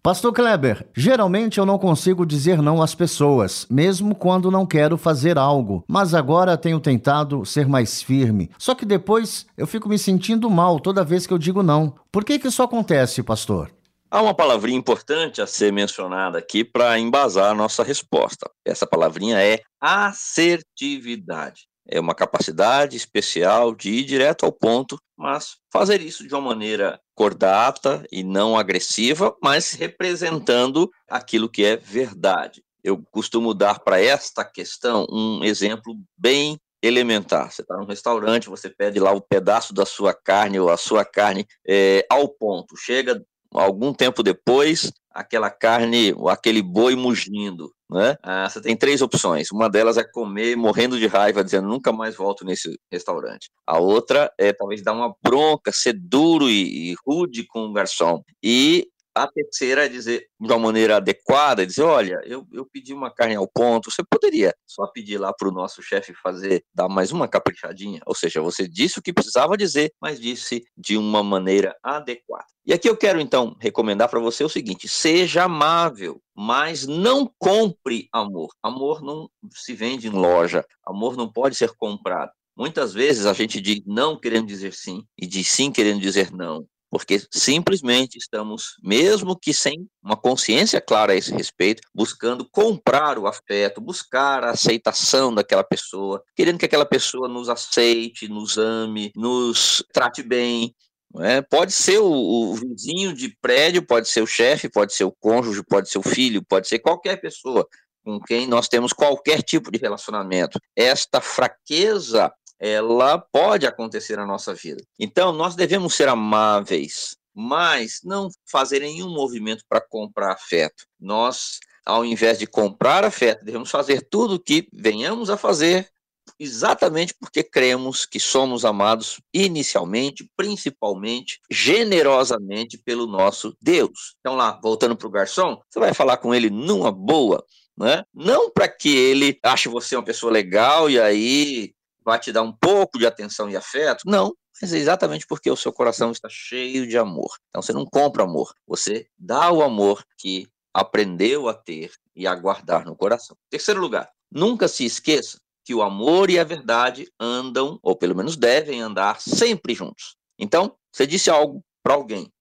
Pastor Kleber, geralmente eu não consigo dizer não às pessoas, mesmo quando não quero fazer algo, mas agora tenho tentado ser mais firme. Só que depois eu fico me sentindo mal toda vez que eu digo não. Por que, que isso acontece, pastor? Há uma palavrinha importante a ser mencionada aqui para embasar a nossa resposta. Essa palavrinha é assertividade. É uma capacidade especial de ir direto ao ponto, mas fazer isso de uma maneira cordata e não agressiva, mas representando aquilo que é verdade. Eu costumo dar para esta questão um exemplo bem elementar. Você está num restaurante, você pede lá o um pedaço da sua carne ou a sua carne é, ao ponto. Chega algum tempo depois, aquela carne, aquele boi mugindo. Né? Ah, você tem três opções. Uma delas é comer morrendo de raiva, dizendo nunca mais volto nesse restaurante. A outra é talvez dar uma bronca, ser duro e, e rude com o garçom. E a terceira é dizer de uma maneira adequada, dizer, olha, eu, eu pedi uma carne ao ponto, você poderia só pedir lá para o nosso chefe fazer, dar mais uma caprichadinha? Ou seja, você disse o que precisava dizer, mas disse de uma maneira adequada. E aqui eu quero então recomendar para você o seguinte: seja amável, mas não compre amor. Amor não se vende em loja, amor não pode ser comprado. Muitas vezes a gente diz não querendo dizer sim e diz sim querendo dizer não porque simplesmente estamos, mesmo que sem uma consciência clara a esse respeito, buscando comprar o afeto, buscar a aceitação daquela pessoa, querendo que aquela pessoa nos aceite, nos ame, nos trate bem. É? Pode ser o, o vizinho de prédio, pode ser o chefe, pode ser o cônjuge, pode ser o filho, pode ser qualquer pessoa com quem nós temos qualquer tipo de relacionamento. Esta fraqueza ela pode acontecer na nossa vida. Então, nós devemos ser amáveis, mas não fazer nenhum movimento para comprar afeto. Nós, ao invés de comprar afeto, devemos fazer tudo o que venhamos a fazer exatamente porque cremos que somos amados inicialmente, principalmente, generosamente pelo nosso Deus. Então lá, voltando para o garçom, você vai falar com ele numa boa, né? não para que ele ache você uma pessoa legal e aí vai te dar um pouco de atenção e afeto. Não, mas é exatamente porque o seu coração está cheio de amor. Então você não compra amor, você dá o amor que aprendeu a ter e a guardar no coração. Terceiro lugar, nunca se esqueça que o amor e a verdade andam, ou pelo menos devem andar, sempre juntos. Então, você disse algo para alguém,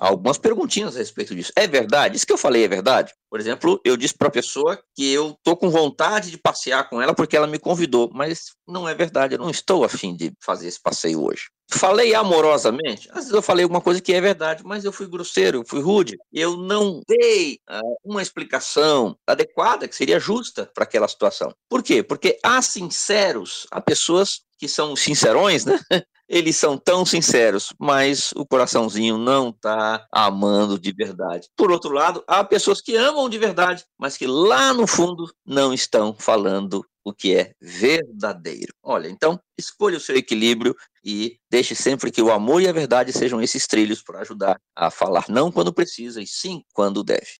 algumas perguntinhas a respeito disso. É verdade? Isso que eu falei é verdade? Por exemplo, eu disse para a pessoa que eu tô com vontade de passear com ela porque ela me convidou, mas não é verdade, eu não estou afim de fazer esse passeio hoje. Falei amorosamente, às vezes eu falei alguma coisa que é verdade, mas eu fui grosseiro, eu fui rude, eu não dei uh, uma explicação adequada, que seria justa para aquela situação. Por quê? Porque há sinceros, há pessoas que são sincerões, né? eles são tão sinceros, mas o coraçãozinho não está amando de verdade. Por outro lado, há pessoas que amam de verdade, mas que lá no fundo não estão falando o que é verdadeiro. Olha, então, escolha o seu equilíbrio e deixe sempre que o amor e a verdade sejam esses trilhos para ajudar a falar não quando precisa e sim quando deve.